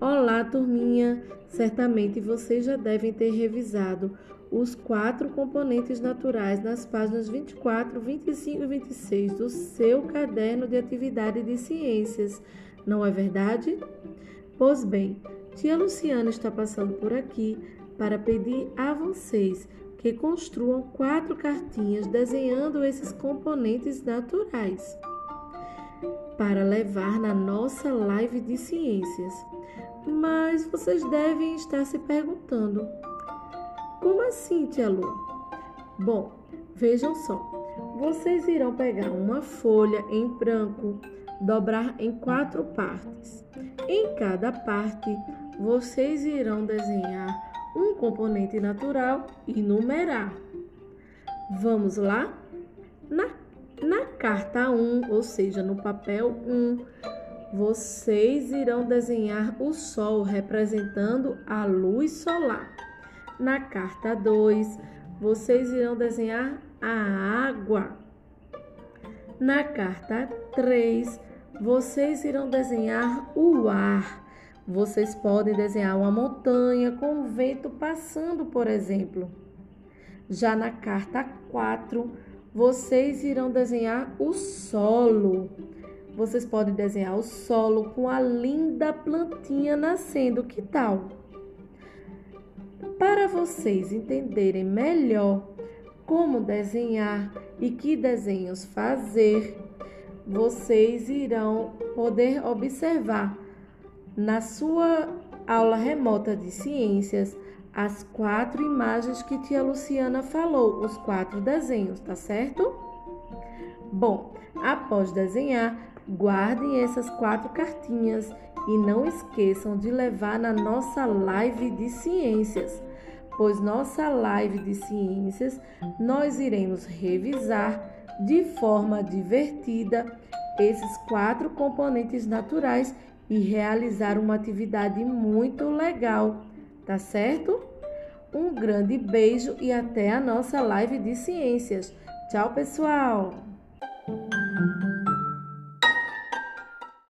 Olá, turminha! Certamente vocês já devem ter revisado os quatro componentes naturais nas páginas 24, 25 e 26 do seu caderno de atividade de ciências, não é verdade? Pois bem, tia Luciana está passando por aqui para pedir a vocês que construam quatro cartinhas desenhando esses componentes naturais para levar na nossa live de ciências. Mas vocês devem estar se perguntando: como assim, tia Lu? Bom, vejam só. Vocês irão pegar uma folha em branco, dobrar em quatro partes. Em cada parte, vocês irão desenhar um componente natural e numerar. Vamos lá? Na, na carta 1, ou seja, no papel 1, vocês irão desenhar o Sol representando a luz solar. Na carta 2, vocês irão desenhar a água. Na carta 3, vocês irão desenhar o ar. Vocês podem desenhar uma montanha com o vento passando, por exemplo. Já na carta 4, vocês irão desenhar o solo. Vocês podem desenhar o solo com a linda plantinha nascendo. Que tal? Para vocês entenderem melhor como desenhar e que desenhos fazer, vocês irão poder observar na sua aula remota de ciências as quatro imagens que tia Luciana falou, os quatro desenhos, tá certo? Bom, após desenhar, Guardem essas quatro cartinhas e não esqueçam de levar na nossa live de ciências, pois nossa live de ciências nós iremos revisar de forma divertida esses quatro componentes naturais e realizar uma atividade muito legal, tá certo? Um grande beijo e até a nossa live de ciências. Tchau, pessoal!